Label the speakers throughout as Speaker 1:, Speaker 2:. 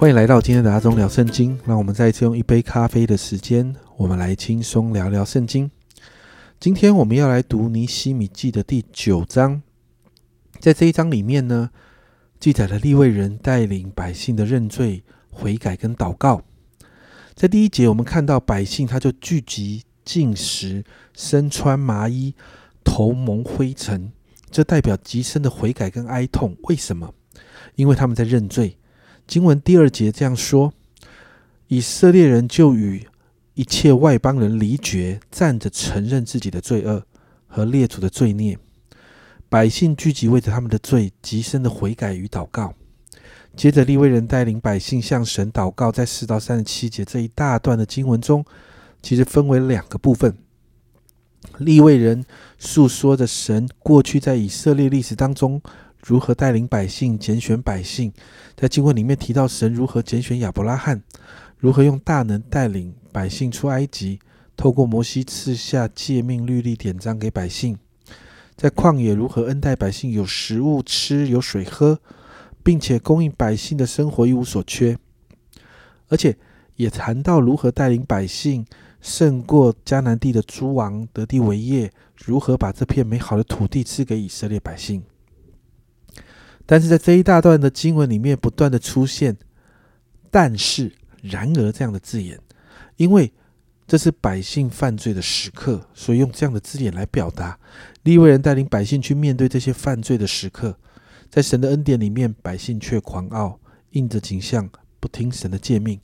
Speaker 1: 欢迎来到今天的阿忠聊圣经。让我们再一次用一杯咖啡的时间，我们来轻松聊聊圣经。今天我们要来读尼希米记的第九章。在这一章里面呢，记载了立位人带领百姓的认罪、悔改跟祷告。在第一节，我们看到百姓他就聚集进食，身穿麻衣，头蒙灰尘，这代表极深的悔改跟哀痛。为什么？因为他们在认罪。经文第二节这样说：以色列人就与一切外邦人离绝，站着承认自己的罪恶和列祖的罪孽。百姓聚集，为着他们的罪极深的悔改与祷告。接着，利未人带领百姓向神祷告。在四到三十七节这一大段的经文中，其实分为两个部分。利未人诉说着神过去在以色列历史当中。如何带领百姓拣选百姓？在经文里面提到神如何拣选亚伯拉罕，如何用大能带领百姓出埃及，透过摩西赐下诫命律例典章给百姓，在旷野如何恩待百姓有食物吃有水喝，并且供应百姓的生活一无所缺，而且也谈到如何带领百姓胜过迦南地的诸王得地为业，如何把这片美好的土地赐给以色列百姓。但是在这一大段的经文里面，不断的出现“但是”“然而”这样的字眼，因为这是百姓犯罪的时刻，所以用这样的字眼来表达。利未人带领百姓去面对这些犯罪的时刻，在神的恩典里面，百姓却狂傲，应着景象，不听神的诫命，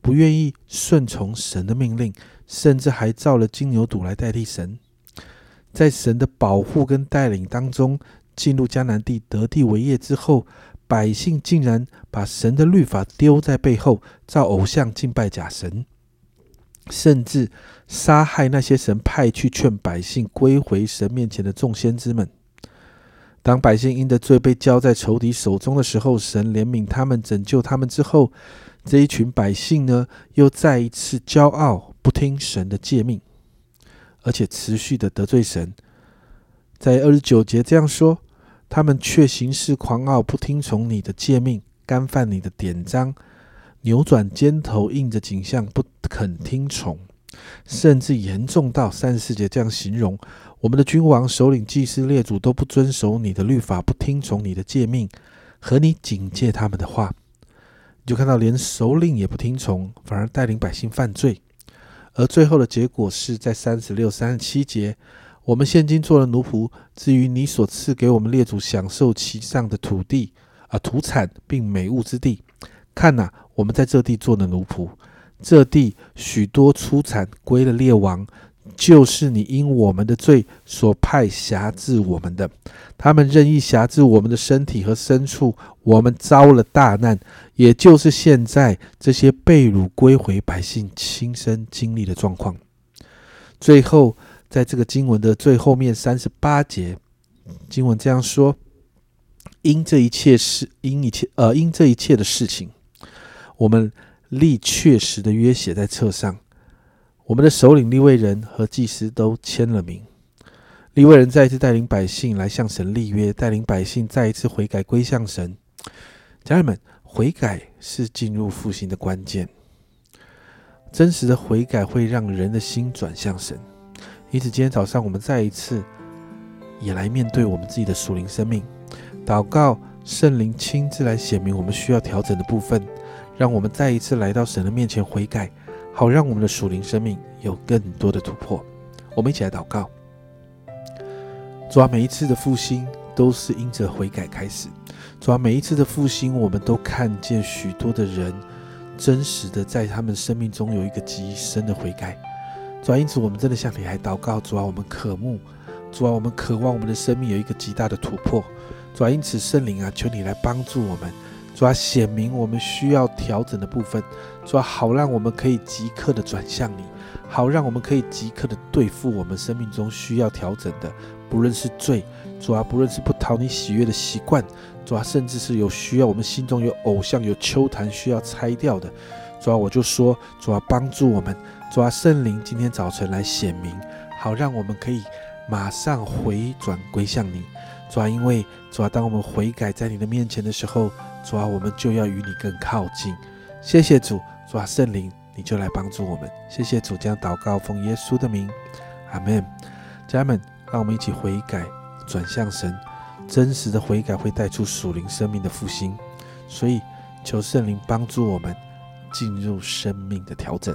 Speaker 1: 不愿意顺从神的命令，甚至还造了金牛犊来代替神。在神的保护跟带领当中。进入迦南地得地为业之后，百姓竟然把神的律法丢在背后，造偶像敬拜假神，甚至杀害那些神派去劝百姓归回神面前的众先知们。当百姓因着罪被交在仇敌手中的时候，神怜悯他们，拯救他们之后，这一群百姓呢，又再一次骄傲，不听神的诫命，而且持续的得罪神。在二十九节这样说。他们却行事狂傲，不听从你的诫命，干犯你的典章，扭转肩头，应着景象，不肯听从，甚至严重到三十四节这样形容：我们的君王、首领、祭司、列祖都不遵守你的律法，不听从你的诫命和你警戒他们的话。你就看到，连首领也不听从，反而带领百姓犯罪，而最后的结果是在三十六、三十七节。我们现今做了奴仆，至于你所赐给我们列祖享受其上的土地啊土产并美物之地，看呐，我们在这地做的奴仆，这地许多出产归了列王，就是你因我们的罪所派辖制我们的，他们任意辖制我们的身体和牲畜，我们遭了大难，也就是现在这些被掳归回百姓亲身经历的状况，最后。在这个经文的最后面三十八节，经文这样说：因这一切事，因一切呃，因这一切的事情，我们立确实的约写在册上。我们的首领立位人和祭司都签了名。立位人再一次带领百姓来向神立约，带领百姓再一次悔改归向神。家人们，悔改是进入复兴的关键。真实的悔改会让人的心转向神。因此，今天早上我们再一次也来面对我们自己的属灵生命，祷告圣灵亲自来显明我们需要调整的部分，让我们再一次来到神的面前悔改，好让我们的属灵生命有更多的突破。我们一起来祷告：主啊，每一次的复兴都是因着悔改开始；主啊，每一次的复兴，我们都看见许多的人真实的在他们生命中有一个极深的悔改。主啊，因此我们真的向你来祷告。主啊，我们渴慕，主啊，我们渴望我们的生命有一个极大的突破。主啊，因此圣灵啊，求你来帮助我们。主啊，显明我们需要调整的部分。主啊，好让我们可以即刻的转向你，好让我们可以即刻的对付我们生命中需要调整的，不论是罪，主啊，不论是不讨你喜悦的习惯，主啊，甚至是有需要我们心中有偶像、有秋坛需要拆掉的。主啊，我就说，主啊，帮助我们。主啊，圣灵今天早晨来显明，好让我们可以马上回转归向你。主啊，因为主啊，当我们悔改在你的面前的时候，主啊，我们就要与你更靠近。谢谢主，主啊，圣灵你就来帮助我们。谢谢主，将祷告奉耶稣的名，阿门。家人们，让我们一起悔改，转向神。真实的悔改会带出属灵生命的复兴，所以求圣灵帮助我们进入生命的调整。